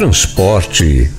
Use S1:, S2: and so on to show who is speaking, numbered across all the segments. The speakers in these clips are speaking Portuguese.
S1: transporte.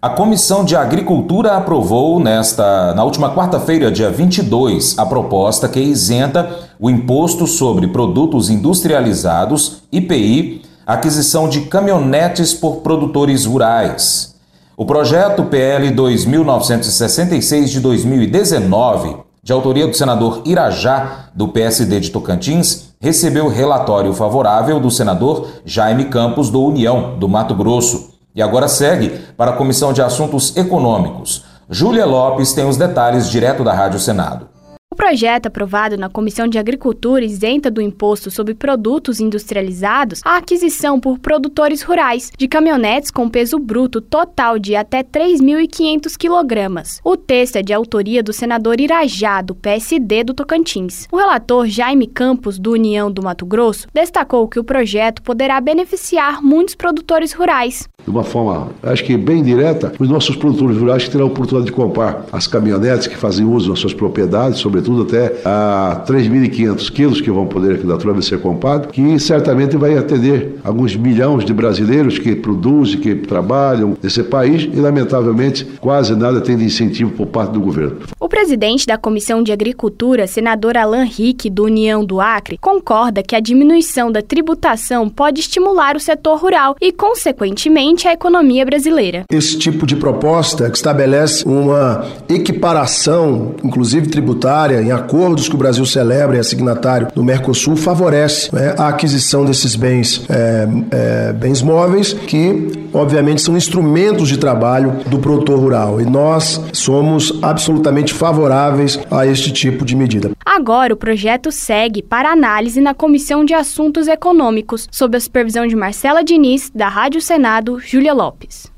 S2: A Comissão de Agricultura aprovou nesta na última quarta-feira, dia 22, a proposta que isenta o imposto sobre produtos industrializados, IPI, aquisição de caminhonetes por produtores rurais. O projeto PL 2966 de 2019, de autoria do senador Irajá, do PSD de Tocantins, recebeu relatório favorável do senador Jaime Campos, do União, do Mato Grosso e agora segue para a Comissão de Assuntos Econômicos. Júlia Lopes tem os detalhes direto da Rádio Senado
S3: projeto aprovado na Comissão de Agricultura isenta do imposto sobre produtos industrializados a aquisição por produtores rurais de caminhonetes com peso bruto total de até 3.500 quilogramas. O texto é de autoria do senador Irajá, do PSD do Tocantins. O relator Jaime Campos, do União do Mato Grosso, destacou que o projeto poderá beneficiar muitos produtores rurais.
S4: De uma forma, acho que bem direta, os nossos produtores rurais que terão a oportunidade de comprar as caminhonetes que fazem uso das suas propriedades, sobretudo tudo até a 3.500 quilos que vão poder aqui da Trova ser comprado, que certamente vai atender alguns milhões de brasileiros que produzem, que trabalham nesse país e, lamentavelmente, quase nada tem de incentivo por parte do governo.
S3: O presidente da Comissão de Agricultura, senador Alain Rick, do União do Acre, concorda que a diminuição da tributação pode estimular o setor rural e, consequentemente, a economia brasileira.
S5: Esse tipo de proposta que estabelece uma equiparação, inclusive tributária, em acordos que o Brasil celebra e é signatário do Mercosul, favorece né, a aquisição desses bens, é, é, bens móveis, que obviamente são instrumentos de trabalho do produtor rural. E nós somos absolutamente favoráveis a este tipo de medida.
S3: Agora, o projeto segue para análise na Comissão de Assuntos Econômicos, sob a supervisão de Marcela Diniz, da Rádio Senado, Júlia Lopes.